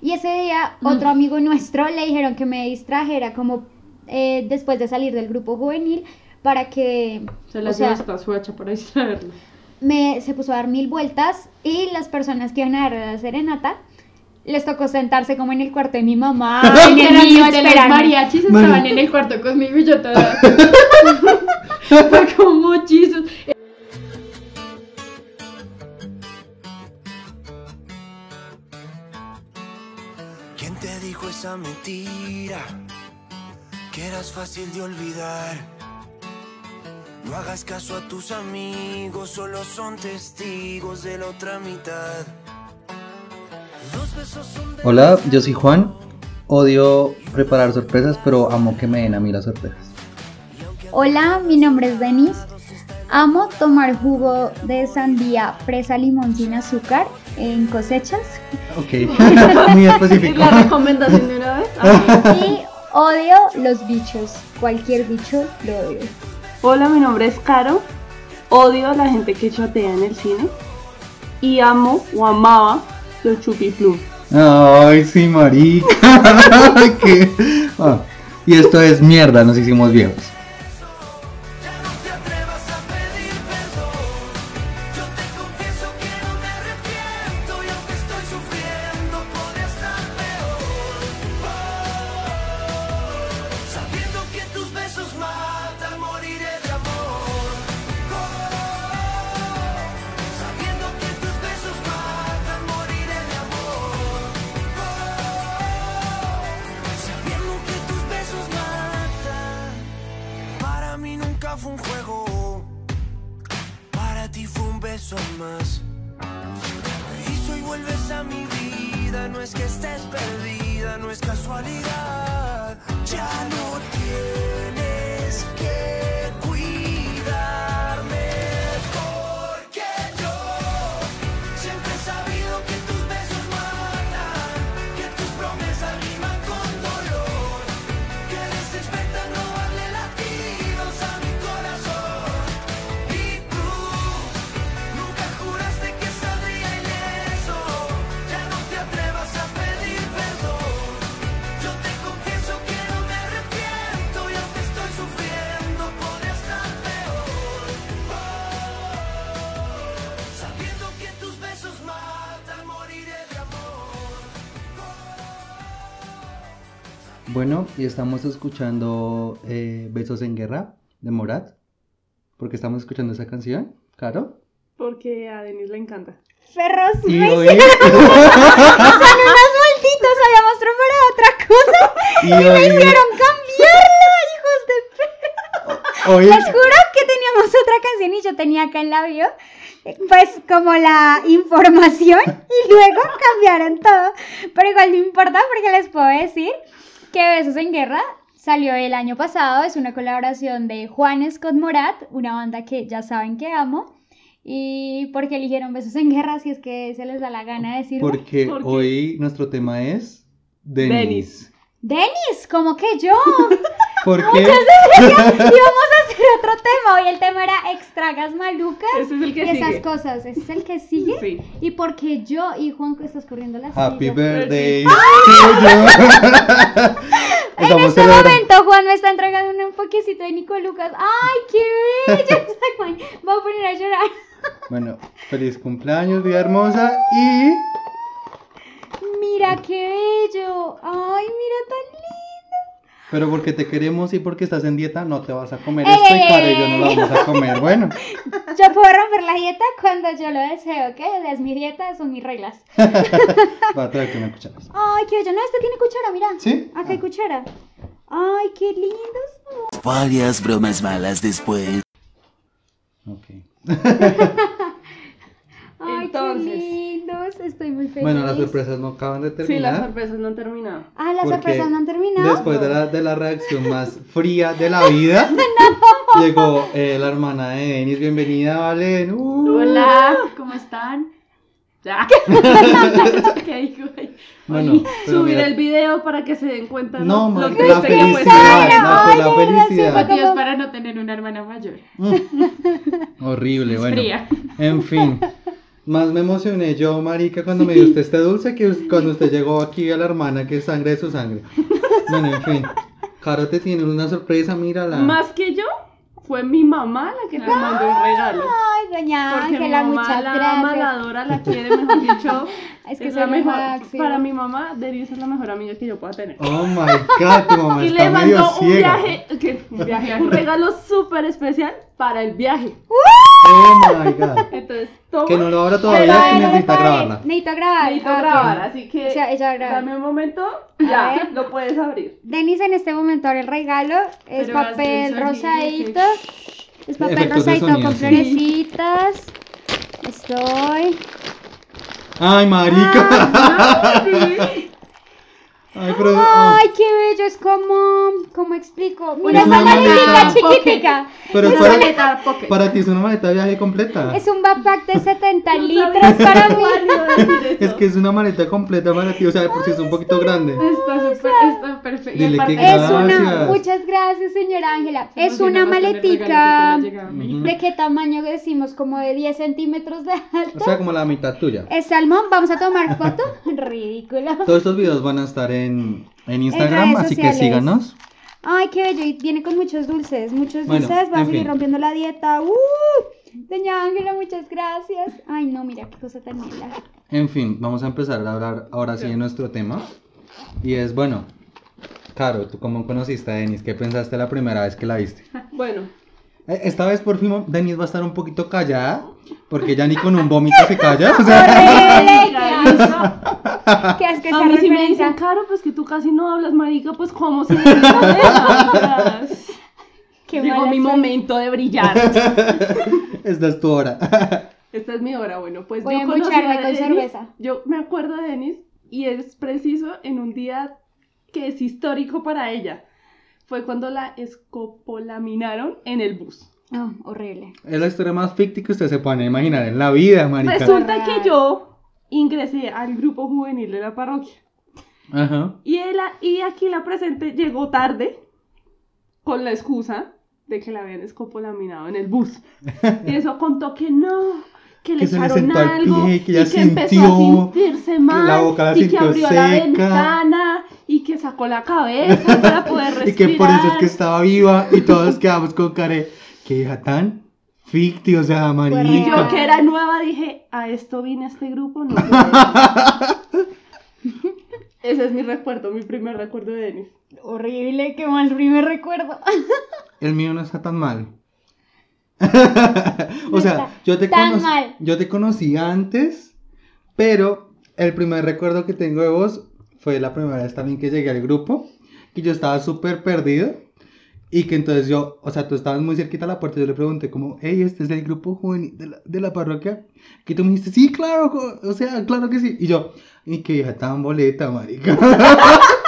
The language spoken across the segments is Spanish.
Y ese día otro amigo nuestro le dijeron que me distrajera como eh, después de salir del grupo juvenil para que... Se la o sea, hasta su hacha para distraerlo. me, se puso a dar mil vueltas y las personas que iban a dar la serenata les tocó sentarse como en el cuarto de mi mamá, en el mío, los mariachis estaban en el cuarto conmigo y yo toda. Fue como Jesus. Dijo esa mentira? Que eras fácil de olvidar. No hagas caso a tus amigos, solo son testigos de la otra mitad. Dos besos son de Hola, yo soy Juan. Odio preparar sorpresas, pero amo que me den a mí las sorpresas. Hola, mi nombre es Denise. Amo tomar jugo de sandía, fresa, limón sin azúcar en cosechas Ok, muy específico. La recomendación de una vez. Ah. y odio los bichos. Cualquier bicho lo odio. Hola, mi nombre es Caro. Odio a la gente que chatea en el cine. Y amo o amaba los chupiplum. Ay, sí, marica. ¿Qué? Ah, Y esto es mierda, nos hicimos viejos. Bueno, y estamos escuchando eh, Besos en Guerra de Morat. ¿Por qué estamos escuchando esa canción? ¿Caro? Porque a Denise le encanta. Perros, Y me hoy, hicieron unos malditos, habíamos preparado otra cosa y y me hoy, hicieron cambiarla, hijos de perra. hoy- Les juro que teníamos otra canción y yo tenía acá el labio, eh, pues como la información y luego cambiaron todo. Pero igual no importa porque les puedo decir que Besos en Guerra salió el año pasado, es una colaboración de Juan Scott Morat, una banda que ya saben que amo. Y porque eligieron Besos en Guerra, si es que se les da la gana de decirlo. porque hoy nuestro tema es Denis. Denis. Denis, como que yo. Porque y vamos a hacer otro tema. Hoy el tema era extragas malucas. Ese es el que y esas cosas. ¿Ese es el que sigue? Sí. Y porque yo y Juan que estás corriendo la Happy silla. birthday you. En este celebrando- momento Juan me está entregando un poquecito de Nico Lucas. ¡Ay, qué bello! Voy a poner a llorar. Bueno, feliz cumpleaños, vida hermosa. Y Mira qué bello. ¡Ay, mira tan! Pero porque te queremos y porque estás en dieta, no te vas a comer ¡Ey, esto y ey, Caro y ey, yo no la vamos a comer. Bueno, Yo puedo romper la dieta cuando yo lo deseo, ¿ok? O sea, es mi dieta, son mis reglas. va a traerte una cuchara. ¡Ay, qué bello! No, este tiene cuchara, mira. ¿Sí? Acá hay Ah. cuchara. ¡Ay, qué lindos! Varias bromas malas después. Ok. ¡Ay, Entonces. qué lindos! Estoy muy feliz. Bueno, las sorpresas no acaban de Sí, terminar. las sorpresas no han terminado. Ah, las sorpresas no han terminado. Después de la, de la reacción más fría de la vida, llegó eh, la hermana de Denis. Bienvenida, Valen. Uh. Hola, ¿cómo están? Ya. ¿Qué dijo? Bueno, subir mira- el video para que se den cuenta No, lo man, que la felicidad, fue la sí, felicidad. Motivos para no tener una hermana mayor. Horrible, bueno. Fría. En fin. Más me emocioné yo, marica, cuando me dio usted este dulce que cuando usted llegó aquí a la hermana que es sangre de su sangre. Bueno, en fin. Caro te tiene una sorpresa, mírala. Más que yo, fue mi mamá la que te mandó el regalo. Ay, doña Porque mi Ángela, mamá muchas la ama, la gracias. adora, la quiere, mejor dicho. Es que es la mejor. máximo. Para mi mamá, Denise es la mejor amiga que yo pueda tener. Oh my god, tu mamá y está le medio mandó un ciega. viaje, un viaje, un regalo súper especial para el viaje. Oh my god. Entonces, toma. Que no lo abra todavía, que necesita grabarla. Necesito grabar. Necesito Ah, ok. grabar, así que O sea, ella graba. dame un momento, A ya, ver. lo puedes abrir. Denis en este momento abre el regalo. Es Pero papel sonido, rosadito. Es papel Efectos de rosadito sonido, con sí. florecitas. Estoy. Ay, marica. Ay, pero. oh. Ay, qué bello. Es como. ¿Cómo explico? Mira Es esa una maletica maleta. chiquitica. Pero Es para, Maleta pocket. para ti es una maleta de viaje completa. Es un backpack de 70 No litros para mí. Es que es una maleta completa para ti, o sea, de por si es un poquito grande. Está súper, está perfecto. Y Dile que Es una. Gracias. Muchas gracias, señora Ángela. Se Es una maletica. Ujú. ¿De qué tamaño decimos? Como de 10 centímetros de alto. O sea, como la mitad tuya. Es salmón, vamos a tomar foto. Ridículo. Todos estos videos van a estar en, en Instagram, así que síganos. Ay, qué bello. Y viene con muchos dulces. Muchos Bueno, dulces. Va a seguir fin. rompiendo la dieta. ¡Uh! Doña Ángela, muchas gracias. Ay, no, mira qué cosa tan linda. En fin, vamos a empezar a hablar ahora sí de nuestro tema. Y es, bueno, Caro, ¿tú cómo conociste a Denis? ¿Qué pensaste la primera vez que la viste? Bueno, Eh, Esta vez por fin Denis va a estar un poquito callada, porque ya ni con un vómito se calla. O sea, A ¡Qué asco esa mí sí me dicen, Caro, pues que tú casi no hablas, marica, pues cómo se? ¡Qué Llegó mi soy. momento de brillar. esta es tu hora. Esta es mi hora, bueno, pues Voy yo a conocí a con Denis, cerveza. Yo me acuerdo de Denis y es preciso en un día que es histórico para ella. Fue cuando la escopolaminaron en el bus. Oh, horrible. Es la historia más ficti que usted se puede imaginar en la vida, marica. Resulta que yo ingresé al grupo juvenil de la parroquia. Ajá. Y, él, y aquí la presente llegó tarde con la excusa de que la habían escopolaminado en el bus. Y eso contó que no, que le Que le echaron al algo pie, que ya y que empezó sintió, a sentirse mal la boca la y que abrió la seca. ventana y que sacó la cabeza para poder respirar. Y que por eso es que estaba viva y todos quedamos con care. Qué hija tan ficti, o sea, Y marica. yo que era nueva dije, a esto vine a este grupo, no puedo". Ese es mi recuerdo, mi primer recuerdo de Denis. Horrible, qué mal primer recuerdo. El mío no está tan mal. o sea, yo te, tan mal. yo te conocí antes, pero el primer recuerdo que tengo de vos fue la primera vez también que llegué al grupo, que yo estaba súper perdido y que entonces yo, o sea, tú estabas muy cerquita a la puerta y yo le pregunté como, hey, este es el grupo juvenil de la, de la parroquia, que tú me dijiste, sí, claro, o sea, claro que sí, y yo, y que hija tan boleta, marica.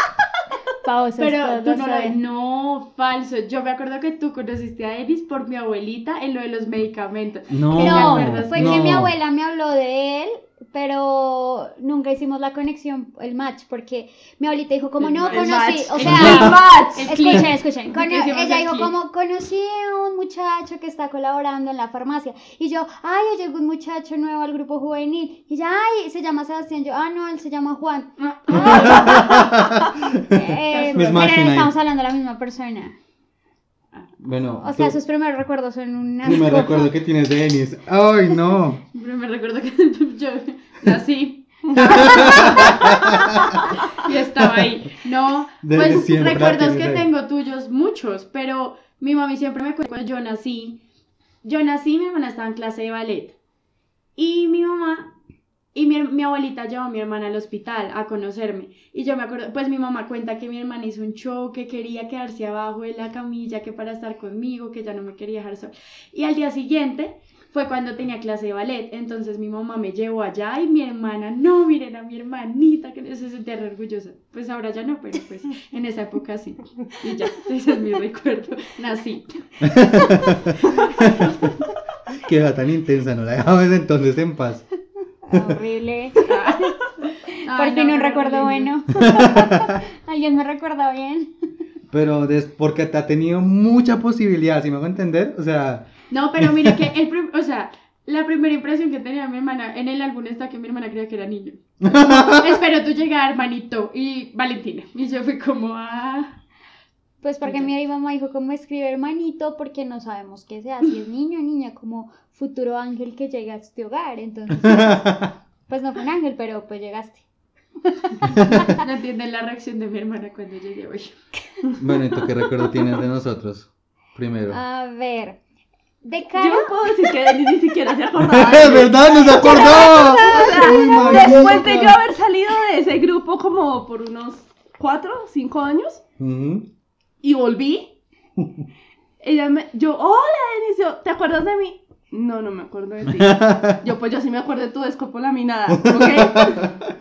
Pausa. Pero tú no lo No, falso. Yo me acuerdo que tú conociste a Denis por mi abuelita en lo de los medicamentos. No, ¿Te No, fue que mi abuela me habló de él, pero nunca hicimos la conexión, el match, porque mi abuelita dijo como El no conocí, match. o sea, escuchen, escuchen, cono- ella el dijo como conocí a un muchacho que está colaborando en la farmacia, y yo, ay, llegó un muchacho nuevo al grupo juvenil, y ella, ay, se llama Sebastián, yo, ah, no, él se llama Juan. Eh, Misma pero estamos hablando de la misma persona. Bueno, O sea, tú- sus primeros recuerdos son un Primer asco. recuerdo que tienes de Denis. Ay, no. Pero me recuerdo que yo nací. y estaba ahí. No, Desde pues recuerdos que ahí. tengo tuyos, muchos, pero mi mami siempre me cuenta cuando yo nací. Yo nací, mi hermana estaba en clase de ballet. Y mi mamá y mi, mi abuelita llevó a mi hermana al hospital a conocerme. Y yo me acuerdo, pues mi mamá cuenta que mi hermana hizo un show, que quería quedarse abajo de la camilla, que para estar conmigo, que ya no me quería dejar sola. Y al día siguiente fue cuando tenía clase de ballet. Entonces mi mamá me llevó allá y mi hermana, no, miren a mi hermanita, que se sentía re orgullosa. Pues ahora ya no, pero pues en esa época sí. Y ya, ese es mi recuerdo. Nací. Qué edad tan intensa, no la desde entonces en paz. Horrible. Por Ay, fin no, un recuerdo bueno. Alguien me recuerda bien. Pero des- porque te ha tenido mucha posibilidad, ¿sí me hago entender? O sea, No, pero mire que el prim- o sea, La primera impresión que tenía mi hermana, en el álbum está que mi hermana creía que era niño. Espero tú llegar, hermanito, y Valentina. Y yo fui como, ah. Pues porque mi mamá dijo cómo escribe hermanito porque no sabemos qué sea, si es niño o niña, como futuro ángel que llega a este hogar. Entonces, pues no fue un ángel, pero pues llegaste. No entienden la reacción de mi hermana cuando llegué hoy. Bueno, ¿y tú qué recuerdo tienes de nosotros? Primero. A ver, de Yo cara... no puedo decir que Denis ni siquiera se acordaba. de ¡Es verdad! ¡No se acordó! Uy, Después de yo haber salido de ese grupo como por unos 4, 5 años Ujú. Y volví, ella me, yo, hola Denis, yo, ¿te acuerdas de mí? No, no me acuerdo de ti. Yo, pues yo sí me acuerdo de tu escopolaminada, ¿ok?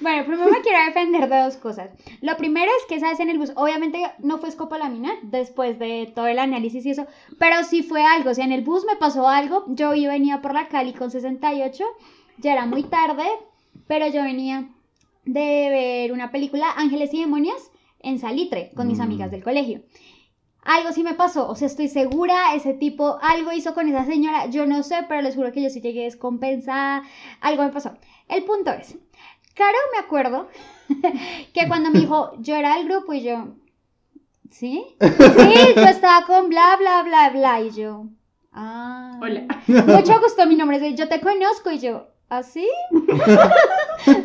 Bueno, primero me quiero defender de dos cosas. Lo primero es que esa vez en el bus, obviamente no fue escopolamina después de todo el análisis y eso, pero sí fue algo. O sea, en el bus me pasó algo. Yo iba- venía por la Cali con 68, ya era muy tarde, pero yo venía de ver una película, Ángeles y Demonios, en Salitre, con mis Mm. amigas del colegio. Algo sí me pasó, o sea, estoy segura, ese tipo algo hizo con esa señora, yo no sé, pero les juro que yo sí llegué descompensada, algo me pasó. El punto es, Caro me acuerdo que cuando me dijo, yo era del grupo y yo, ¿sí? Sí, yo estaba con bla, bla, bla, bla, y yo, ah. Hola. Mucho gusto, mi nombre es, yo te conozco, y yo, ¿ah, sí?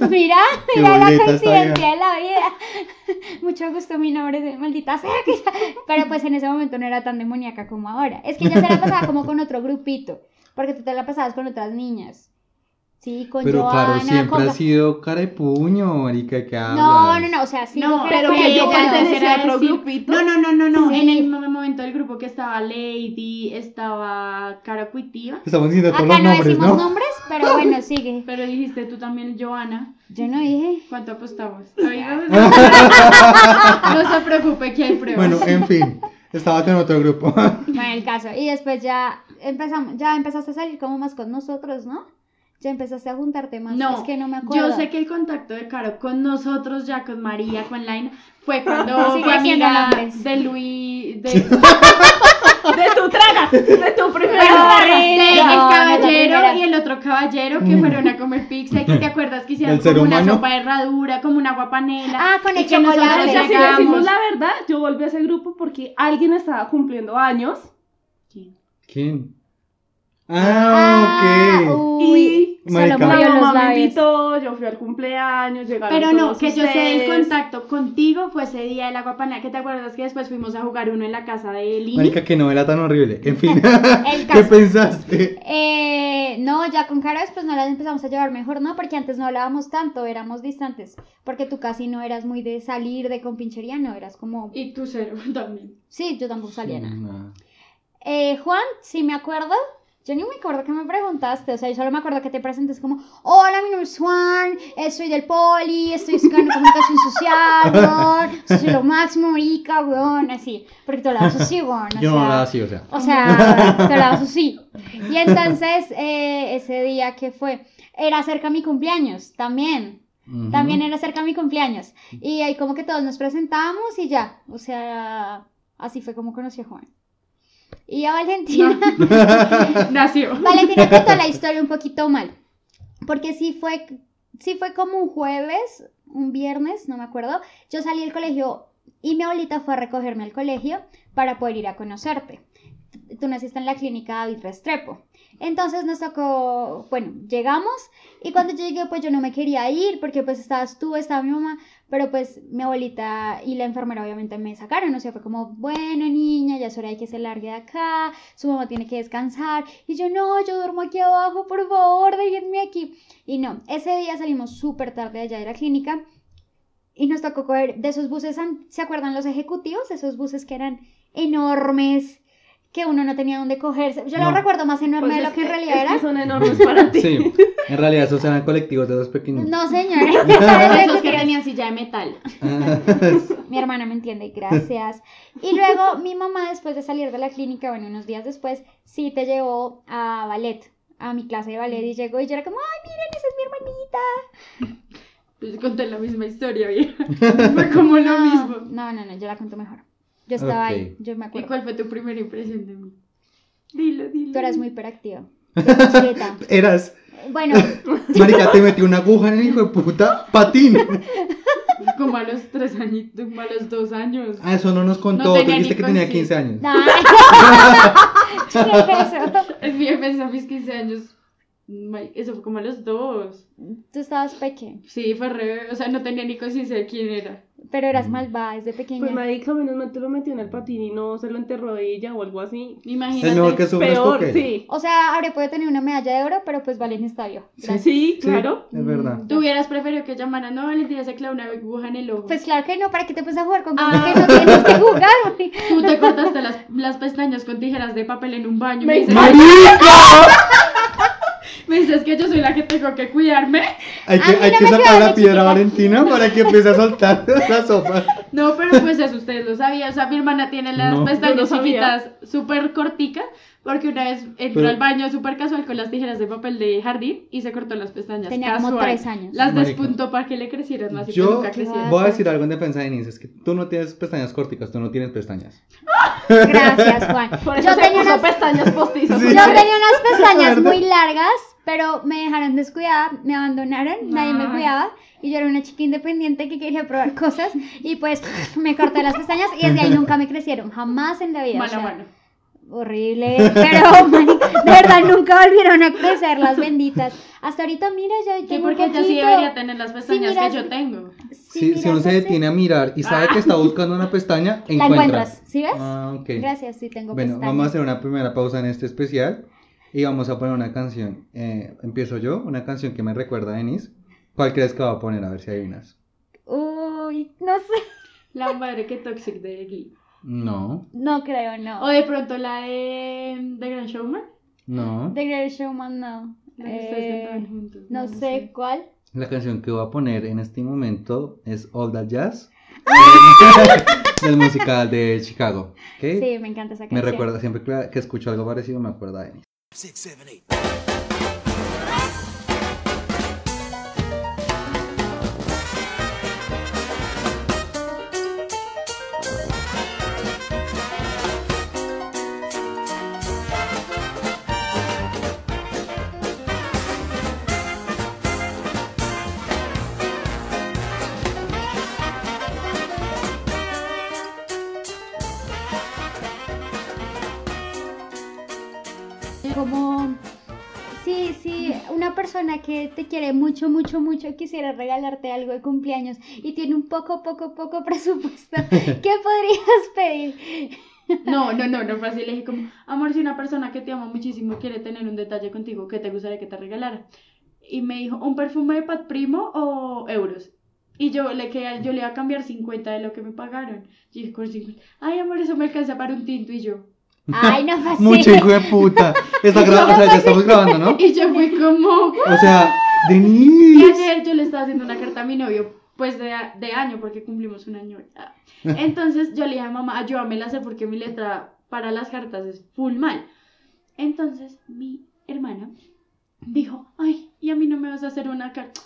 mira, mira la coincidencia de la vida. Mucho gusto, mi nombre es, maldita sea que ya- Pero pues en ese momento no era tan demoníaca como ahora. Es que ya se la pasaba como con otro grupito, porque tú te la pasabas con otras niñas. Sí, con Pero Joana, claro, siempre con... ha sido cara de puño, marica, que hablas. No, no, no, o sea, sí. No, pero que yo pertenecía a otro grupito. No, no, no, no, no. Sí. En el mo- momento del grupo que estaba Lady, estaba Cara Cuitiva. Estamos diciendo todos Acá los no nombres, decimos ¿no? nombres, pero bueno, sigue. Pero dijiste tú también, Joana. Yo no dije. ¿Cuánto apostamos? No se preocupe que hay pruebas. Bueno, en fin, estaba en otro grupo. Bueno, el caso. Y después ya empezamos, ya empezaste a salir como más con nosotros, ¿no? Ya empezaste a juntarte más. No, es que no me acuerdo. Yo sé que el contacto de Caro con nosotros, ya con María, con Laina, fue cuando fue amiga de Luis, de, De tu traga, de tu primera traga. de el No, no, caballero primera. y el otro caballero que fueron a comer pizza y que te acuerdas que hicieron ¿Del ser como una humano? sopa de herradura, como una guapanela. Ah, con el y chocolate. Si decimos la verdad, yo volví a ese grupo porque alguien estaba cumpliendo años ¿Quién? Ah, ok. Uy, y la movió los mamá me labios. invitó, yo fui al cumpleaños, llegaron Pero no, todos que yo sé el ustedes. contacto contigo fue ese día de la guapanela, que te acuerdas que después fuimos a jugar uno en la casa de Lini. Marica, que novela tan horrible. En fin, El ¿qué caso. pensaste? Eh, no, ya con Caro después no las empezamos a llevar mejor, ¿no? Porque antes no hablábamos tanto, éramos distantes. Porque tú casi no eras muy de salir de compinchería, no, eras como... Y tú cero también. Sí, yo tampoco salía nada. No. Eh, Juan, sí me acuerdo. Yo ni me acuerdo que me preguntaste, o sea, yo solo me acuerdo que te presentes como, hola, mi nombre es Juan, eh, soy del poli, estoy estudiando comunicación social, weón, soy lo máximo, marica, weón, así, porque tú hablabas así, weón, Yo no sea, hablaba así, o sea. o sea, te hablabas así. Y entonces, eh, ese día que fue, era cerca de mi cumpleaños, también, también era cerca de mi cumpleaños, y ahí como que todos nos presentamos y ya, o sea, así fue como conocí a Juan. Y a Valentina. Nació. Valentina contó la historia un poquito mal. Porque sí fue, sí fue como un jueves, un viernes, no me acuerdo. Yo salí del colegio y mi abuelita fue a recogerme al colegio para poder ir a conocerte. Tú naciste en la clínica David Restrepo. Entonces nos tocó, bueno, llegamos y cuando yo llegué pues yo no me quería ir porque pues estabas tú, estaba mi mamá, pero pues mi abuelita y la enfermera obviamente me sacaron, o sea, fue como, bueno niña, ya es hora de que se largue de acá, su mamá tiene que descansar y yo no, yo duermo aquí abajo, por favor, déjenme aquí. Y no, ese día salimos súper tarde allá de la clínica y nos tocó coger de esos buses, ¿se acuerdan los ejecutivos? Esos buses que eran enormes, que uno no tenía dónde cogerse. Yo lo recuerdo más enorme Pues de lo que en realidad era. son enormes para ti. Sí, en realidad esos eran colectivos de dos pequeños. No, señora. Esos que tenían silla de metal. Mi hermana me entiende, gracias. Y luego mi mamá, después de salir de la clínica, bueno, unos días después, sí te llevó a ballet, a mi clase de ballet, y llegó y yo era como, ay, miren, esa es mi hermanita. Pues conté la misma historia, vieja. Fue como lo mismo. No, no, no, yo la cuento mejor. Yo estaba ahí, yo me ¿Y acuerdo. cuál fue tu primera impresión de mí? Dilo, dilo. Tú eras muy hiperactiva. Eras, Bueno, marica, te metí una aguja en el hijo de puta patín. Como a los tres añitos, como a los dos años. Ah, eso no nos contó. No Tú dijiste que tenía conciencia. 15 años. ¿Qué es mi defensa, a mis 15 años. Eso fue como a los dos. Tú estabas pequeño, Sí, fue re. O sea, no tenía ni conciencia de quién era. Pero eras malvada desde pequeña. Pues marica, menos mal te lo metió en el patín y no se lo enterró ella o algo así. Imagínate. Es mejor que sufras Peor, porque. sí. O sea, Aure puede tener una medalla de oro, pero pues vale en estadio. Gracias. Sí, claro. Es verdad. ¿Tú hubieras preferido que llamaran? No, Valentina se clava una aguja en el ojo. Pues claro que no, ¿para qué te pones a jugar con cosas Ah. que no tienes que jugar? Tú te cortaste las, las pestañas con tijeras de papel en un baño. y Me Me dices, ¡Marica! Me dices que yo soy la que tengo que cuidarme. Hay que, hay no que sacar la piedra chiquita. Valentina para que empiece a soltar la sopa. No, pero pues eso ustedes lo sabían. O sea, mi hermana tiene las No. pestañas chiquitas súper corticas. Porque una vez entró Pero- al baño súper casual con las tijeras de papel de jardín y se cortó las pestañas. Tenía como casual. tres años. Las Marica. despuntó para que le crecieran más y Yo nunca crecieran. voy a decir algo en defensa de Denise, es que tú no tienes pestañas corticas, tú no tienes pestañas. Gracias, Juan. Por eso Yo se tenía puso unas pestañas postizas. Sí. Yo tenía unas pestañas muy largas, pero me dejaron descuidada, me abandonaron, nadie me cuidaba y yo era una chica independiente que quería probar cosas y pues me corté las pestañas y desde ahí nunca me crecieron, jamás en la vida. o Mano a sea, mano. Horrible, pero marica, de verdad nunca volvieron a crecer las benditas. Hasta ahorita mira, ya Sí, tengo un porque ella sí debería tener las pestañas miras- que yo tengo. Sí, Si, si uno se detiene a mirar y sabe que está buscando una pestaña, la encuentra. encuentras, ¿sí ves? Ah, ok. Gracias, sí tengo Bueno, pestañas. vamos a hacer una primera pausa en este especial y vamos a poner una canción. Eh, empiezo yo, una canción que me recuerda a Denise. ¿Cuál crees que va a poner? A ver si adivinas. Uy, no sé, La madre que toxic de Glee. No, no creo, no. O de pronto la de The Grand Showman. no. The Great Showman, no. Eh, juntos. no sé cuál. La canción que voy a poner en este momento es All That Jazz del musical de Chicago. Sí, me encanta esa Me canción. recuerda, siempre que escucho algo parecido, me acuerda de Denise. Six, seven, eight. Persona que te quiere mucho, mucho, mucho, quisiera regalarte algo de cumpleaños y tiene un poco, poco, poco presupuesto. ¿Qué podrías pedir? No, no, no, no fue así. Le dije como, amor, si una persona que te ama muchísimo quiere tener un detalle contigo, ¿qué te gustaría que te regalara? Y me dijo, ¿un perfume de Pat Primo o euros? Y yo le, que, yo le iba a cambiar 50 de lo que me pagaron. Y dije, con 50. Ay, amor, eso me alcanza para un tinto. Y yo, Ay, no fue así. Mucho hijo de puta. Está gra- o sea, ya estamos grabando, ¿no? y yo fui como, O sea, Y Denise. ayer yo le estaba haciendo una carta a mi novio, pues de, de año, porque cumplimos un año. Ah. Entonces yo le dije a mamá, ayúdame a hacer porque mi letra para las cartas es full mal. Entonces mi hermana dijo, ay, y a mí no me vas a hacer una carta.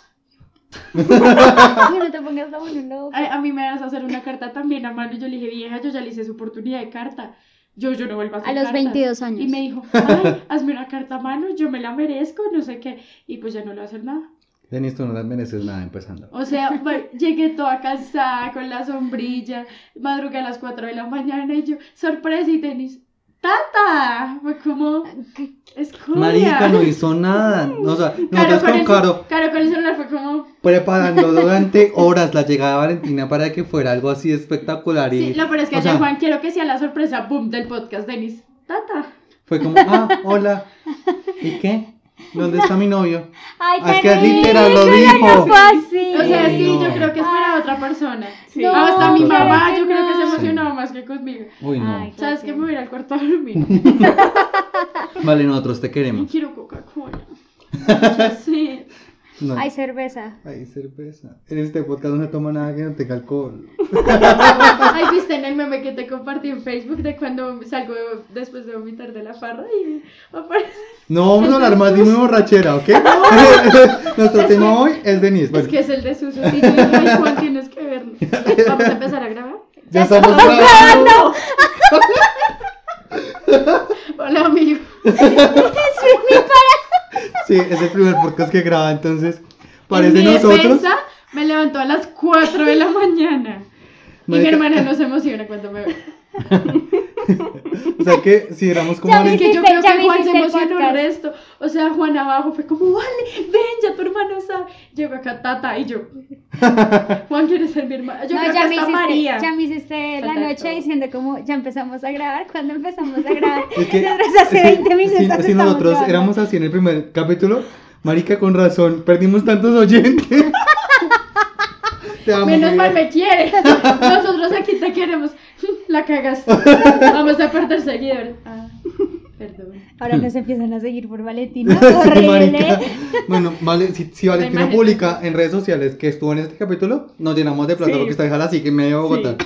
No te pongas la mano. Ay, a mí me vas a hacer una carta también a mano. Y yo le dije, vieja, yo ya le hice su oportunidad de carta. Yo, yo no vuelvo a hacer A los cartas". 22 años. Y me dijo, ay, hazme una carta a mano, yo me la merezco, no sé qué. Y pues ya no le voy a hacer nada. Denise, tú no las mereces nada empezando. O sea, llegué toda cansada con la sombrilla, madrugué a las 4 de la mañana y yo, sorpresa y tenis, ¡Tata! Fue como, escuela. Marica no hizo nada. O sea, nosotros con con el- Caro Caro con el celular fue como, preparando durante horas la llegada de Valentina para que fuera algo así espectacular. Y sí, lo peor es que o ayer, sea, Juan, quiero que sea la sorpresa, boom, del podcast, Denis. Tata. Fue como, ah, hola. ¿Y qué? ¿Dónde está mi novio? Ay, Ah, es que literal lo no dijo. fue así. O sea, sí, no. yo creo que es para otra persona. Sí. No, Hasta mi mamá, yo creo que se no. emocionaba más que conmigo. Uy, no. Ay. ¿Sabes qué? Me voy a ir al cuarto a dormir. Vale, nosotros te Y queremos. quiero Coca-Cola. Sí. No. Hay cerveza. Ay, cerveza. En este podcast no se toma nada que no tenga alcohol. Ay, viste en el meme que te compartí en Facebook de cuando salgo después de vomitar de la farra y aparece. No vamos a hablar más de mi borrachera, ¿ok? Nuestro tema hoy es Denise. Bueno, Es que es el de Suso. Y Juan, tienes que verlo. Vamos a empezar a grabar. ya estamos grabando. Hola, amigo. Es mi Sí, es el primer podcast que graba, entonces parece en mi nosotros. defensa, me levantó a las 4 de la mañana. Y mi hermana no se emociona cuando me ve. O sea que si éramos como Es que yo creo que Juan se emocionó el resto. O sea, Juan abajo fue como, vale, ven, ya tu hermano sabe. Llegó acá Tata y yo. Juan quiere ser mi hermana. Yo no, creo ya que me, hiciste, María. ya me hiciste la Falta noche todo. diciendo como ya empezamos a grabar. cuando empezamos a grabar? Es que, Desde hace es que 20 minutos. si, si nosotros grabando. éramos así en el primer capítulo, marica, con razón, perdimos tantos oyentes. Menos mal me quiere. Nosotros aquí te queremos. La cagaste. Vamos a perder seguidores. Ah, perdón. Ahora nos empiezan a seguir por Valentina. Bueno, vale, si, si Valentina publica en redes sociales que estuvo en este capítulo, nos llenamos de plata Sí. porque está dejada así que medio Bogotá.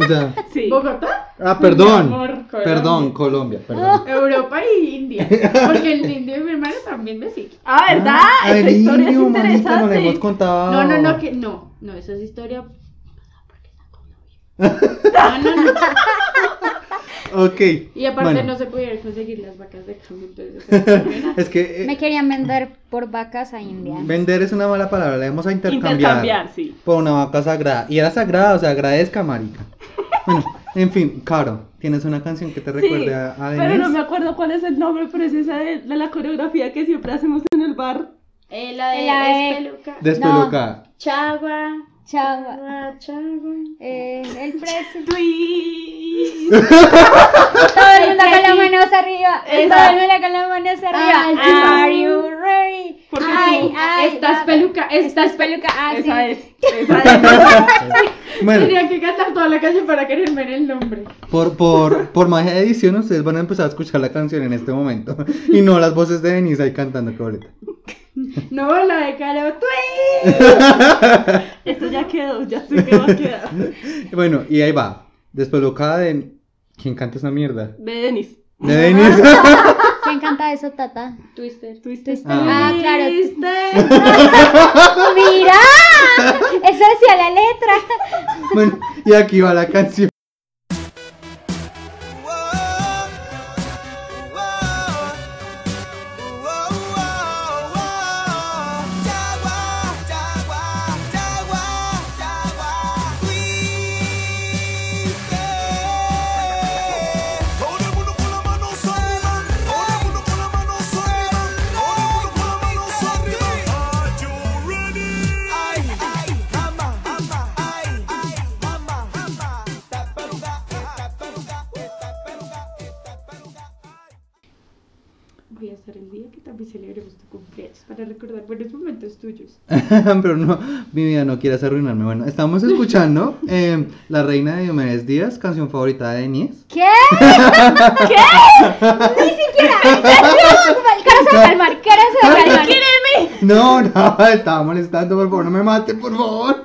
O sea, Sí. ¿Bogotá? ah, perdón. Amor, Colombia. Perdón, Colombia, perdón. Europa y India. Porque el indio y mi hermano también me siguen. Ah, ¿verdad? Ah, Esta el historia es no le interesante. hemos contado. No, no, no, que no. No, esa es historia. No, no, no. Ok. Y aparte bueno. no se pudieron conseguir las vacas de cambio, entonces. Es que eh, Me querían vender por vacas a India. vender es una mala palabra, la vamos a intercambiar, Intercambiar, sí. por una vaca sagrada. Y era sagrada, o sea, agradezca, marica. Bueno, en fin, Caro, ¿tienes una canción que te recuerde Sí, a, a pero Denise? no me acuerdo cuál es el nombre, pero es esa de, de la coreografía que siempre hacemos en el bar. Eh, la de La de- Espeluca. Despeluca. Chagua. Chao. Chagua, chagua. Eh, el precio. Todo el mundo con las manos arriba. Esa. Todo el mundo con las manos arriba. Esa. Are you ready? Porque Ay, tú- ay, Estás va- peluca, estás peluca. Ah. Esa es. Esa es. Bueno, Tenía que cantar toda la canción para querer ver el nombre. por, por, por magia de edición, ustedes van a empezar a escuchar la canción en este momento. Y no las voces de Denise ahí cantando, qué boleta. No, la de Caro. Esto ya quedó, ya sé que va a quedar. Bueno, y ahí va. Despelucada de. ¿Quién canta esa mierda? De Denis. De Denise. ¿Quién canta eso, Tata? Twister. Twister. Ah. Ah, claro. Twister. ¡Mira! Eso decía la letra. bueno, y aquí va la canción. Pero no, mi vida no quieras arruinarme. Bueno, estamos escuchando eh, La Reina de Diomedes Díaz, canción favorita de Denise. ¿Qué? ¿Qué? Ni siquiera. Cara se va a calmar. Cara se va a calmar. No, no, estaba molestando, por favor, no me mate, por favor.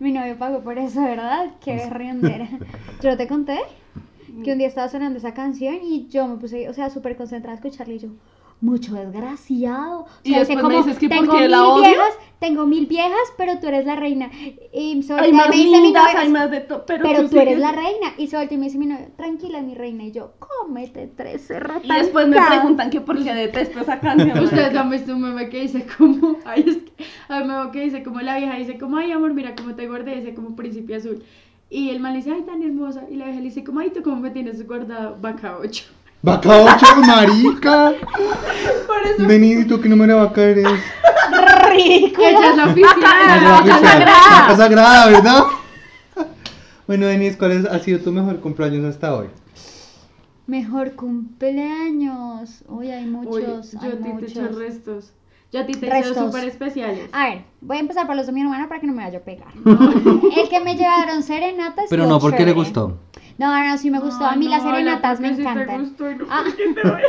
Mi novio pagó por eso, ¿verdad? Qué berriondera. Yo te conté que un día estaba sonando esa canción y yo me puse, o sea, súper concentrada a escucharla y yo, mucho desgraciado. O Y sea, después me dices que tengo por qué mil la odio. viejas, tengo mil viejas, pero tú eres la reina. Y se Hay más me dice mi lindas, novio, hay más de todo. Pero, pero tú eres la reina. Y se voltea y me dice mi novio, tranquila mi reina. Y yo, cómete tres cerros. Y después me preguntan que por qué detesto esa canción. Ustedes han visto un meme que dice como, ay, es que, hay un meme que dice como la vieja dice como, ay amor, mira cómo te guardé, dice como príncipe azul. Y el man le dice, ay, tan hermosa. Y la vieja le dice como, ay, tú cómo me tienes guardado vaca 8. Vaca 8, marica. Por eso, Denise, ¿tú qué número de vaca eres? Ridículo. ella es la oficial. Es la vaca sagrada. Vaca sagrada, ¿verdad? Bueno, Denise, ¿cuál es- ha sido tu mejor cumpleaños hasta hoy? Mejor cumpleaños. Uy, hay Uy, muchos. yo hay a ti te echo muchos. restos. Yo a ti te Restos. súper especiales. A ver, voy a empezar por los de mi hermana para que no me vaya a pegar. El que me llevaron serenatas. Pero no porque le chévere. gustó. No, no, sí me gustó. a mí las serenatas me encantan. Ah.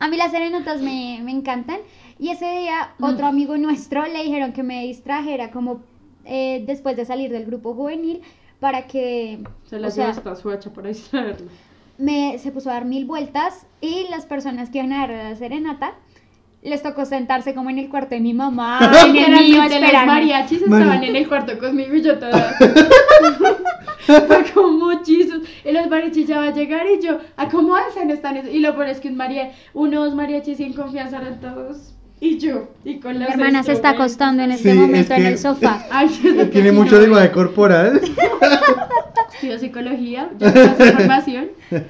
A mí las serenatas me, me encantan. Y ese día, Mm. otro amigo nuestro le dijeron que me distrajera como eh, después de salir del grupo juvenil para que Se la sea, lleva hasta su hacha para distraerlo. me, se puso a dar mil vueltas y las personas que iban a dar la serenata les tocó sentarse como en el cuarto de mi mamá, en el mío, los mariachis Mari- estaban en el cuarto conmigo y yo toda. Fue como muchísimos. Y los mariachis ya va a llegar y yo, ¿a cómo hacen? Están? Y lo peor es que un maria, unos mariachis sin confianza eran todos. Y yo, y con Mi la hermana se está acostando en este Sí, momento es en que- el sofá. Ay, yo que Tiene mucho lenguaje corporal. Estudio psicología, ya paso información,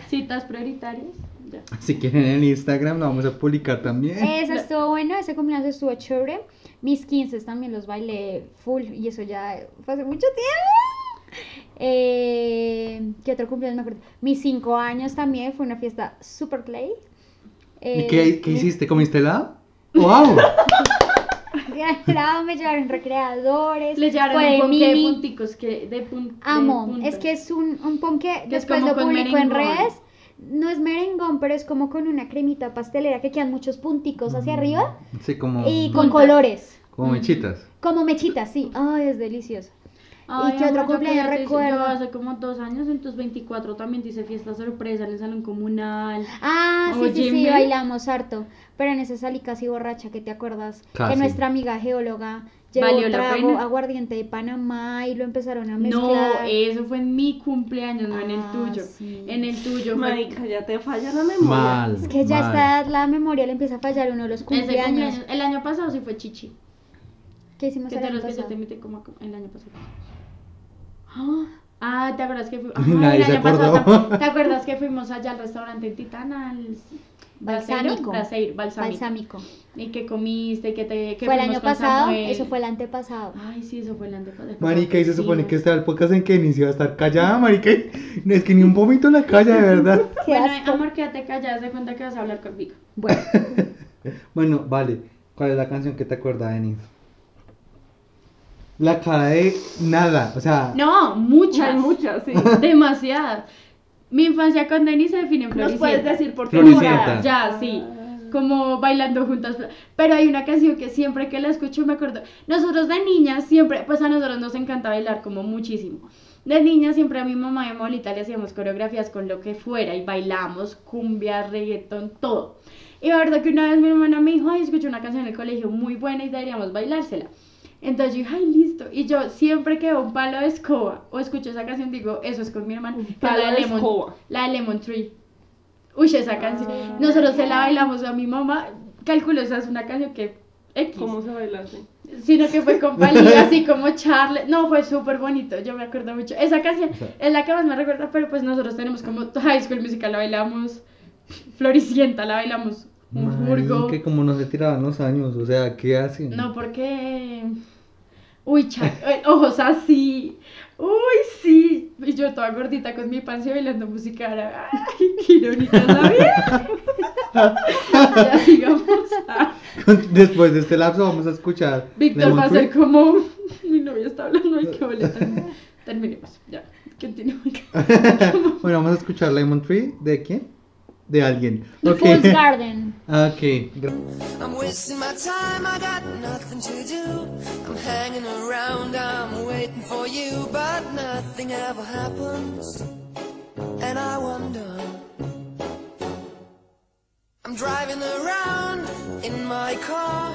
citas prioritarias. Ya. Si quieren en Instagram lo vamos a publicar también. Ese estuvo bueno, ese cumpleaños estuvo chévere. Mis 15 también los bailé full y eso ya fue hace mucho tiempo. Eh, ¿Qué otro cumpleaños me acuerdo? Mis 5 años también fue una fiesta super play. ¿Y Eh, qué, qué hiciste? ¿Comiste helado? ¡Wow! Helado, me llevaron recreadores. Le llevaron un de ponqué de punticos que de pun- de Amo, punta. es que es un, un ponqué, después como lo publico en redes. No es merengón, pero es como con una cremita pastelera que quedan muchos punticos hacia arriba Sí, como, y con Puntas. colores. como mechitas. Como mechitas, sí. Ay, es delicioso. Ay, ¿Y qué otro cumpleaños recuerdo? Yo hace como dos años, en tus 24 también te hice fiesta sorpresa en el salón comunal. Ah, sí, sí, sí, bailamos harto. Pero en ese salí casi borracha, ¿que te acuerdas? Casi. Que nuestra amiga geóloga ¿Valió la pena? aguardiente de Panamá y lo empezaron a mezclar. No, eso fue en mi cumpleaños, no en el Ah, tuyo. sí. En el tuyo fue Marica, ya te falla la memoria. Mal. Es que ya mal. edad la memoria le empieza a fallar uno de los cumpleaños. cumpleaños. El año pasado sí fue chichi. ¿Qué hicimos Que el año los que yo pasado? te como el año pasado. Ah, ¿te acuerdas que fuimos? Nadie se acordó. ¿Te acuerdas que fuimos allá al restaurante en Titán al Balsámico. Braseiro, balsámico. Balsámico. Y que comiste, que te que Fue el año pasado, Samuel. eso fue el antepasado. Ay, sí, eso fue el antepasado. Marica, y se supone que este era el podcast en que inició a estar callada, marica. No es que ni un vómito la calla, de verdad. Qué Bueno, asco. amor, quédate callada, de cuenta que vas a hablar conmigo. Bueno, Bueno, vale. ¿Cuál es la canción que te acuerdas, Denis? La cara de nada, o sea, No, muchas. Hay muchas, sí. Demasiadas. Mi infancia con Denis se define en Nos Floricienta. puedes decir por Floricienta. morada. Ya, sí. Como bailando juntas. Pero hay una canción que siempre que la escucho me acuerdo. Nosotros de niñas siempre, pues a nosotros nos encanta bailar como muchísimo. De niñas siempre a mi mamá y a mi abuelita le hacíamos coreografías con lo que fuera y bailamos cumbia, reggaetón, todo. Y la verdad que una vez mi hermana me dijo, ay, escuché una canción en el colegio muy buena y deberíamos bailársela. Entonces yo dije, ay, listo. Y yo siempre que veo un palo de escoba o escucho esa canción, digo, eso es con mi es palo la de Lemon- escoba. La de Lemon Tree. Uy, esa canción. Nosotros se la bailamos a mi mamá. Calculo, esa es una canción que X. ¿Cómo se baila así? Sino que fue con palillo, así como Charlie. No, fue súper bonito. Yo me acuerdo mucho. Esa canción es la que más me recuerda, pero pues nosotros tenemos como High School Musical, la bailamos. Floricienta, la bailamos. Un jurgo. que como no se tiraban los años, o sea, ¿qué hacen? No, porque. Uy, cha- eh, ojos así. Uy, sí. Y yo toda gordita con mi panza bailando música. árabe. Ay, qué irónica la vida. ya sigamos. Después de este lapso vamos a escuchar Víctor va a ser como. Mi novia está hablando. Ay, qué boleta. Terminemos. Ya. Continuemos. bueno, vamos a escuchar Lemon Tree, ¿de quién? De alguien. Ok. Fool's Garden. Ok. I'm wasting my time, I got nothing to do. I'm hanging around, I'm waiting for you, but nothing ever happens. And I wonder. I'm driving around in my car.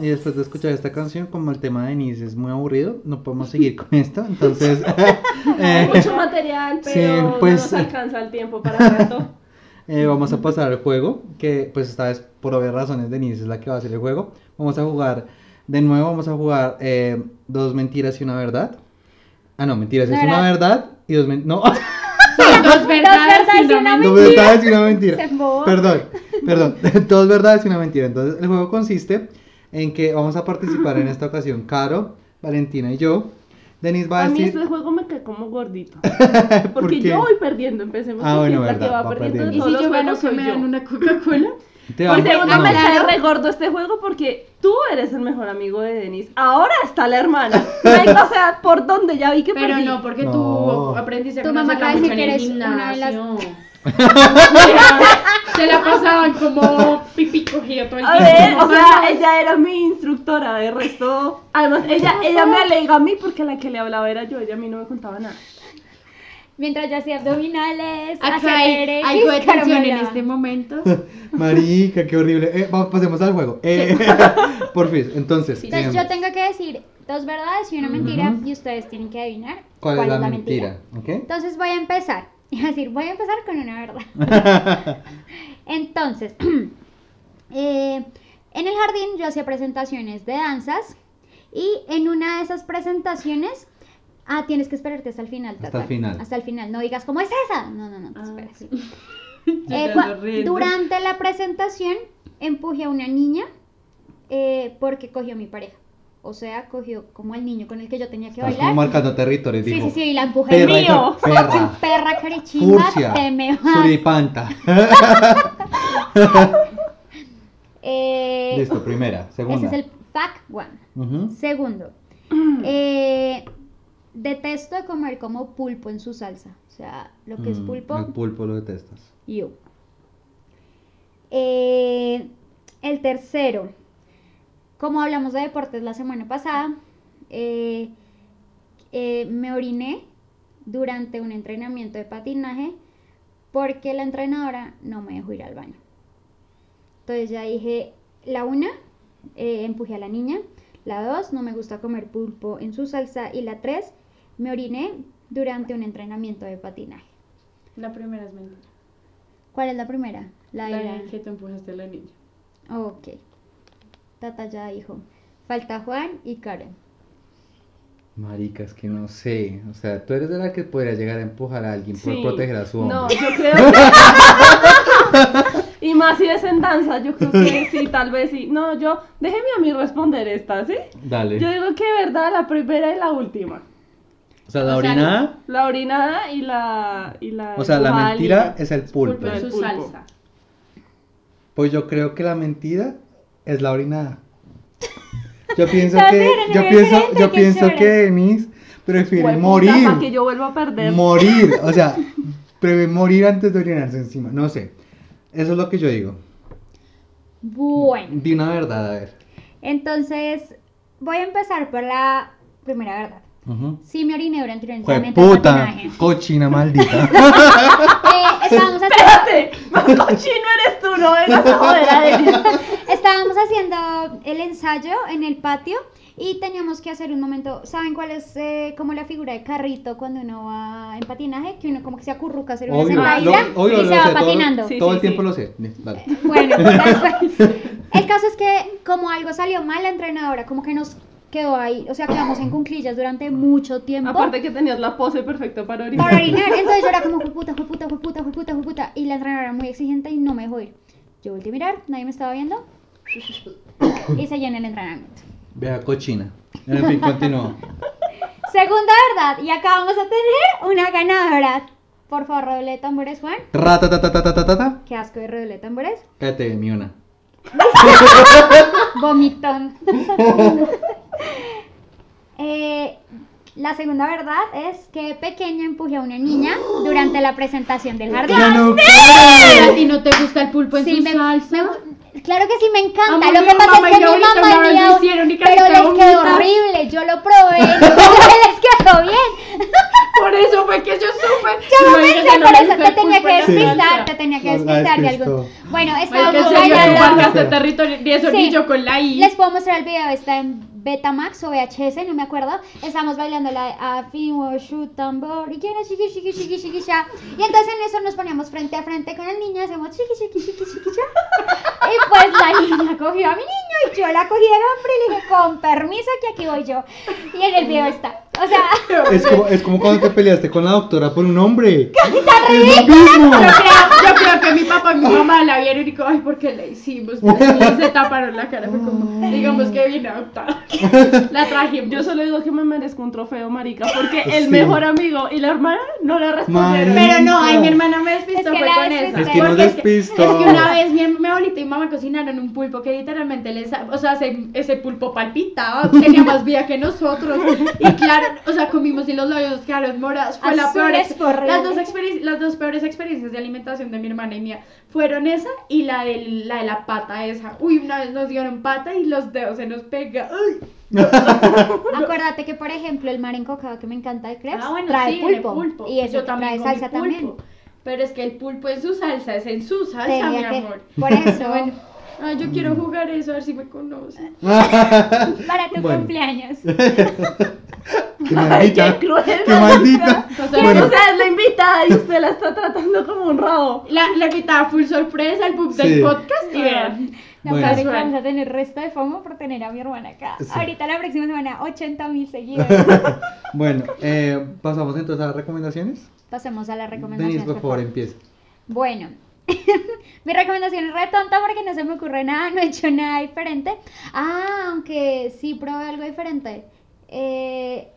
Y después de escuchar esta canción, como el tema de Denise es muy aburrido, no podemos seguir con esto. Entonces, eh, Mucho material, Sí, pero pues- no nos alcanza el tiempo para tanto. eh, vamos a pasar al juego. Que, pues, esta vez, por obvias razones, Denise es la que va a hacer el juego. Vamos a jugar de nuevo. Vamos a jugar eh, dos mentiras y una verdad. Ah, no, mentiras. Es una verdad y dos mentiras. No, Dos verdades y una mentira. dos verdades y una mentira. Perdón, perdón. Dos verdades y una mentira. Entonces, el juego consiste en que vamos a participar en esta ocasión Caro, Valentina y yo. Denise va a A mí decir. este juego me cae como gordito. ¿Por Porque yo voy perdiendo, empecemos. Ah, bueno, verdad, va va perdiendo. Y si yo gano, que soy me dan una Coca-Cola. Te Por segundo no. me cae re gordo este juego porque tú eres el mejor amigo de Denise. Ahora está la hermana. O sea, por donde ya vi que Pero perdí. no, porque No. tú aprendiste a Tu mamá acaba de decir que el eres una de las- gimnasio. Se la pasaban como pipí cogido todo el A tiempo. ver, o sea, ella era mi instructora, de resto. Además, ella, ella me alega a mí porque la que le hablaba era yo, ella a mí no me contaba nada. Mientras yo hacía abdominales, Acá hay algo de tensión en este momento. Marica, qué horrible. Eh, vamos, pasemos al juego. Eh, por fin, entonces. Entonces em, yo tengo que decir dos verdades y una mentira Ujú. y ustedes tienen que adivinar ¿Cuál, es la mentira? ¿Ok? Entonces voy a empezar. Es decir, voy a empezar con una verdad. Entonces, eh, en el jardín yo hacía presentaciones de danzas y en una de esas presentaciones, ah, tienes que esperarte hasta el final. Hasta el final. Hasta el final. No digas, ¿cómo es esa? No, no, no, te Ah, sí. Eh, cua- ando riendo. durante la presentación empujé a una niña eh, porque cogió a mi pareja. O sea, cogió como al niño con el que yo tenía que Estás como bailar. marcando territorio. Sí, dijo, sí, sí, y la empujé. Perra, mío. hijo, perra, Perra carichimba, furcia, te me vas. suripanta. Eh, Listo, primera, segunda. ese es el fact one. Segundo, eh, detesto comer como pulpo en su salsa. O sea, lo que es Mm, pulpo, El pulpo lo detestas. yo. Eh, el tercero, como hablamos de deportes la semana pasada, eh, eh, me oriné durante un entrenamiento de patinaje porque la entrenadora no me dejó ir al baño. Entonces ya dije, la una, eh, empujé a la niña, la dos, no me gusta comer pulpo en su salsa y la tres, me oriné durante un entrenamiento de patinaje. La primera es mentira. ¿Cuál es la primera? La La de la... que tú empujaste a la niña. Ok. Tata ya dijo. Falta Juan y Karen. Marica, es que no sé. O sea, tú eres de la que podría llegar a empujar a alguien por Sí. proteger a su hombre. No, yo creo que. y más si es en danza, yo creo que sí, tal vez sí. No, yo. Déjeme a mí responder esta, ¿sí? Dale. Yo digo que verdad, la primera y la última. O sea, la o sea, orinada. La orinada y la. Y la O sea, la mentira es el pulpo. Pulpo en su El pulpo. salsa. Pues yo creo que la mentira es la orinada. Yo pienso que, yo pienso, yo pienso que Denise prefiere morir. Que yo vuelva a perder. Morir, o sea, prefiere morir antes de orinarse encima. No sé. Eso es lo que yo digo. Bueno, Di una verdad, a ver. entonces voy a empezar por la primera verdad. Ujú. Sí, me oriné durante Jue entrenamiento puta, cochina maldita. Eh, estábamos, haciendo, Espérate, más cochino eres tú, no vengas a joder a él. estábamos haciendo el ensayo en el patio y teníamos que hacer un momento. ¿Saben cuál es eh, como la figura de carrito cuando uno va en patinaje? Que uno como que se acurruca, hacer una Obvio, sentadilla lo- obvio, y se va sé, todo- patinando. Sí, Todo sí, el tiempo sí. lo sé. Dale. Bueno, después, el caso es que como algo salió mal, la entrenadora como que nos quedó ahí, o sea, quedamos en cunclillas durante mucho tiempo. Aparte que tenías la pose perfecta para orinar. para orinar, entonces yo era como, puta, puta, puta, puta, puta, y la entrenadora era muy exigente y no me dejó ir. Yo volteé a mirar, nadie me estaba viendo, y seguí en el entrenamiento. Vea, cochina. En fin, continúa. Segunda verdad, y acá vamos a tener una ganadora. Por favor, redoble de tambores, Juan. Ratatatatatatatata. Qué asco de redoble de tambores. Cállate, mi una. Vomitón. La segunda verdad es que de pequeña empujé a una niña durante la presentación del jardín. Ya no Pero a ti no te gusta el pulpo en Sí, su me- salsa. me- claro que sí me encanta. Amor, lo mi que pasa mamá es y que mi mamá una vez lo hicieron y pero les quedó horrible. Yo lo probé, no les quedó bien. Por eso fue que yo supe. Yo no pensé, por eso te tenía que despistar, te tenía que Nos la despistar de despistó. algo. Bueno, Marica, estábamos en serio, tú bailando. marcaste territorio. Y eso Sí. ni yo con la I. Les puedo mostrar el video, está en Betamax o VHS, no me acuerdo. Estamos bailando la de Afimo, Shoot, Tambor, y quiero chiqui, chiqui, chiqui, chiqui, cha. Y entonces en eso nos poníamos frente a frente con el niño, hacemos chiqui, chiqui, chiqui, chiqui, cha. Y pues la niña cogió a mi niño y yo la cogí del hombro y le dije, con permiso que aquí voy yo. Y en el video está. O sea, Es como, es como cuando te peleaste con la doctora por un hombre. Es lo mismo. Yo creo, yo creo que mi papá y mi mamá la vieron y como, ay, ¿por qué la hicimos? Y se taparon la cara. Fue como, digamos que viene adoptada. La trajimos. Yo solo digo que me merezco un trofeo, marica, porque el Sí. mejor amigo y la hermana no le respondieron. Marica. Pero no, ay, mi hermana me despistó Es que fue la con despistó. esa. Es que nos Porque es que- despistó. Es que una vez mi, mi abuelita y mamá cocinaron un pulpo que literalmente les, o sea, ese, ese pulpo palpitaba, tenía más vida que nosotros. Y claro, o sea, comimos y los labios quedaron morados. Fue la peor las dos las dos peores experiencias de alimentación de mi hermana y mía fueron esa y la de la de la pata esa. Uy, una vez nos dieron pata y los dedos se nos pega. Acuérdate que, por ejemplo, el mar encocado que me encanta de crepes Ah, bueno, trae sí, el pulpo, Y eso Yo también trae salsa pulpo. también. Pero es que el pulpo en su salsa es en su salsa, Tenía mi que- amor. Por eso, Bueno, ay, yo quiero jugar eso, a ver si me conocen. para tu Bueno. cumpleaños. Qué Ay, maldita. qué cruel. Qué maldita. O sea, Bueno. Es la invitada y usted la está tratando como un rabo. La, la invitada full sorpresa al pub Sí. del podcast y vean. No, Bueno. padre, vamos a tener resto de FOMO por tener a mi hermana acá. Sí. Ahorita la próxima semana, 80 mil seguidores. Bueno, eh, pasamos entonces a las recomendaciones. Pasemos a las recomendaciones. Denise, por favor, empieza. Bueno, mi recomendación es re tonta porque no se me ocurre nada, no he hecho nada diferente. Ah, aunque sí probé algo diferente. Eh,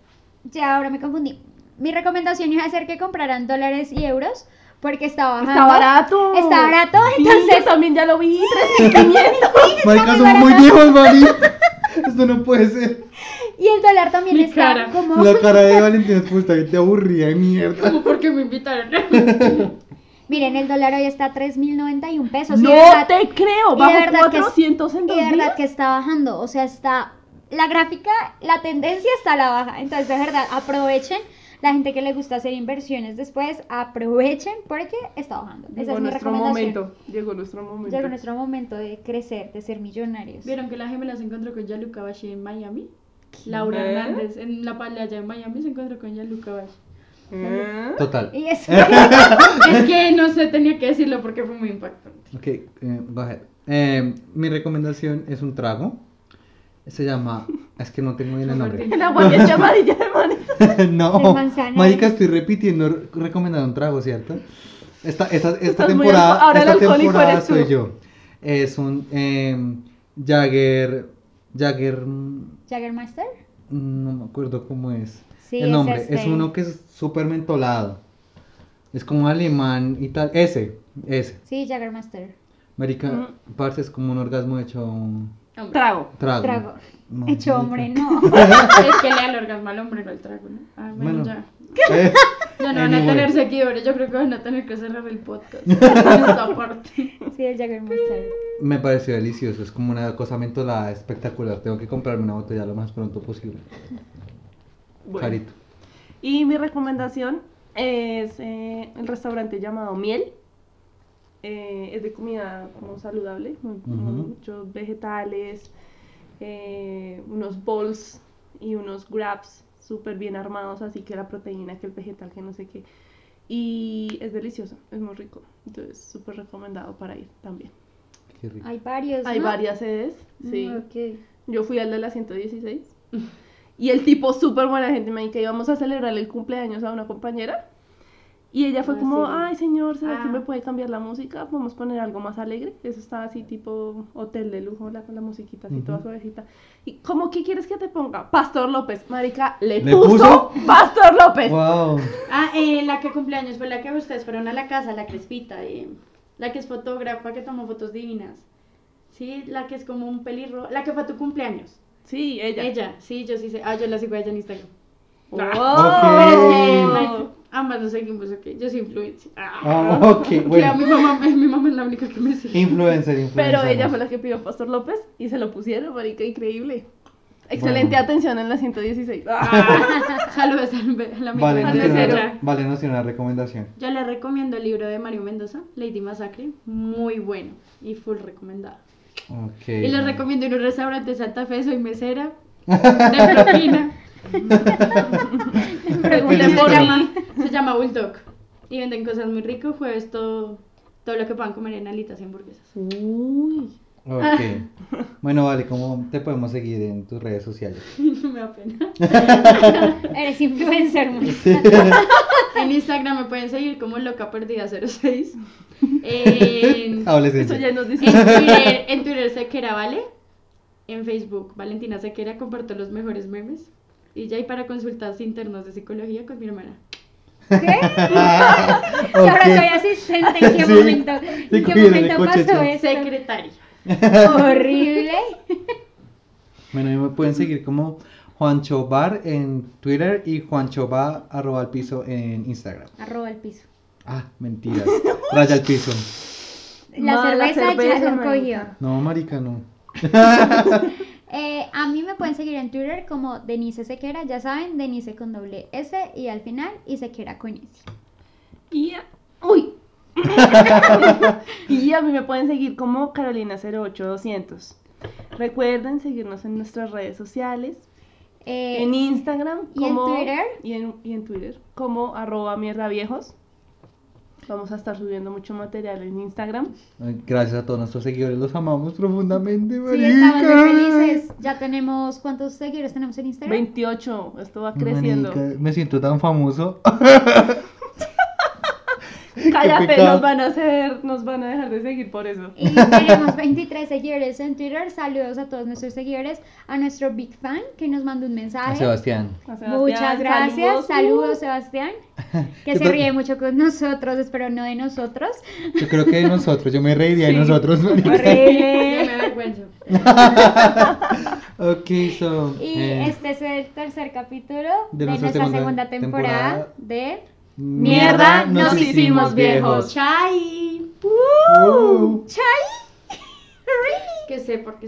ya ahora me confundí. Mi recomendación a ser que compraran dólares y euros porque está bajando. Está barato. Está barato, Sí, entonces yo también ya lo vi, 3.500. Marica, somos muy viejos, Mari. Esto no puede ser. y el dólar también Mi está cara. como La cara de Valentina es puesta que te aburría de mierda. Como porque me invitaron. Miren, el dólar hoy está a 3.091 pesos. y No verdad- te creo, y de bajo verdad que es- 400 en Y dos de verdad días. que está bajando, o sea, está la gráfica, la tendencia está a la baja. Entonces, de verdad, aprovechen. La gente que le gusta hacer inversiones después, aprovechen porque está bajando. Esa Llegó es mi nuestro recomendación. momento. Llegó nuestro momento. Llegó nuestro momento de crecer, de ser millonarios. ¿Vieron que la gemela se encontró con Yaluca Bashi en Miami? Laura ¿Eh? Hernández en la playa en Miami se encontró con Yaluca Bashi. ¿Eh? Total. Y eso. Es que no sé, tenía que decirlo porque fue muy impactante. Ok, eh, go ahead. Eh, mi recomendación es un trago. Se llama. Es que no tengo bien el nombre. El agua que es de. no. Marica, estoy repitiendo, re- recomendando un trago, ¿cierto? Esta, esta, esta temporada, alco- ahora el esta temporada eres tú. soy yo. Es un em, Jagger. Jagger. mm, Jaggermeister. No me acuerdo cómo es. Sí, el es nombre. este. Es uno que es súper mentolado. Es como alemán y tal. Ese, ese. Sí, Jaggermeister. Marica, Ujú. parce, es como un orgasmo hecho Trago. trago. Trago. Hecho hombre, no. Es que le da el orgasmo al hombre, no al trago, ¿no? Ah, bueno, Bueno. ya. Eh, Ya no van a tener seguidores, yo creo que van a tener que cerrar el podcast. Esta parte. Sí, el Jaggermeister. Me pareció delicioso, es como una cosa mentolada espectacular. Tengo que comprarme una botella lo más pronto posible. Bueno. Carito. Y mi recomendación es eh, el restaurante llamado Miel. Eh, es de comida como saludable, muchos vegetales, eh, unos bowls y unos grabs súper bien armados, así que la proteína, que el vegetal, que no sé qué. Y es delicioso, es muy rico. Entonces, súper recomendado para ir también. Qué rico. Hay varios. Hay ¿no? varias sedes, sí. Mm, ok. Yo fui al de la 116. Y el tipo, súper buena gente, me dijo que íbamos a celebrar el cumpleaños a una compañera. Y ella fue Ah, como, sí. ay señor, ¿será que Ah. me puede cambiar la música? Podemos poner algo más alegre. Eso estaba así tipo hotel de lujo, la, con la musiquita así toda suavecita. ¿Y cómo qué quieres que te ponga? Pastor López. Marica, le, ¿Le puso, puso? Pastor López. Wow. Ah, eh, la que cumpleaños fue la que ustedes fueron a la casa, la crespita, eh, la que es fotógrafa, que tomó fotos divinas. Sí, la que es como un pelirro, la que fue a tu cumpleaños. Sí, ella. Ella, sí, yo sí sé. Ah, yo la sigo a ella en Instagram. Oh. Ok. Ambas nos seguimos, ok. Yo soy influencer. Ah. Ah, ok, bueno. mi mamá, mi mamá es la única que me sigue. Influencer, influencer. Pero ella fue la que pidió Pastor López y se lo pusieron, marica, increíble. Excelente Bueno. atención en la 116. Ah, saludos a la amiga Vale, de no vale, no una recomendación. Yo le recomiendo el libro de Mario Mendoza, Lady Masacre, muy bueno y full recomendado. Ok. Y les recomiendo ir a un restaurante de Santa Fe, soy mesera, de propina. Pregunten se, por llama, mí. se llama Bulldog. Y venden cosas muy ricas, jueves todo, todo lo que puedan comer en alitas y hamburguesas. Uy. Ok. Bueno, vale, ¿cómo te podemos seguir en tus redes sociales? No me da pena. Eres influencer, mujer. En Instagram me pueden seguir como loca perdida 06. En, Eso Adolescencia. ya nos en. Twitter, en Twitter Sequera, ¿vale? En Facebook, Valentina Sequera, comparto los mejores memes. Y ya, y para consultas internas de psicología con mi hermana. ¿Qué? Ok. Ahora soy asistente. ¿En qué Sí. momento, ¿en qué momento pasó esto? Secretaria. Horrible. Bueno, y me pueden seguir como Juancho Bar en Twitter y Juancho Bar arroba al piso en Instagram. Arroba el piso. Ah, mentiras. Raya al piso. La No, la cerveza, ya marica. cogió. No, marica, no. Eh, a mí me pueden seguir en Twitter como Denise Sequera, ya saben, Denise con doble S y al final y Sequera con S. Y a... ¡Uy! y a mí me pueden seguir como Carolina08200. Recuerden seguirnos en nuestras redes sociales. Eh, en Instagram ¿y en como Twitter? y en, y en Twitter como arroba mierda viejos vamos a estar subiendo mucho material en Instagram Gracias a todos nuestros seguidores, los amamos profundamente, sí, marica. estamos muy felices. Ya tenemos, ¿cuántos seguidores tenemos en Instagram? 28 esto va creciendo Marica, me siento tan famoso. cállate nos van a hacer nos van a dejar de seguir por eso Y tenemos 23 seguidores en Twitter. Saludos a todos nuestros seguidores. A nuestro Big Fan que nos mandó un A mensaje. Sebastián. A Sebastián, Muchas gracias. Saludos, Sebastián. Que Yo se ríe mucho con nosotros, espero no de nosotros. Yo creo que de nosotros, yo me reiría de nosotros. marica. Yo Horrible. me avergüenzo. ok, so. Y eh, este es el tercer capítulo de de, nuestra nuestra segunda segunda, temporada, temporada. de Mierda, nos hicimos viejos. Chai. Uh. Chai. Que sé porque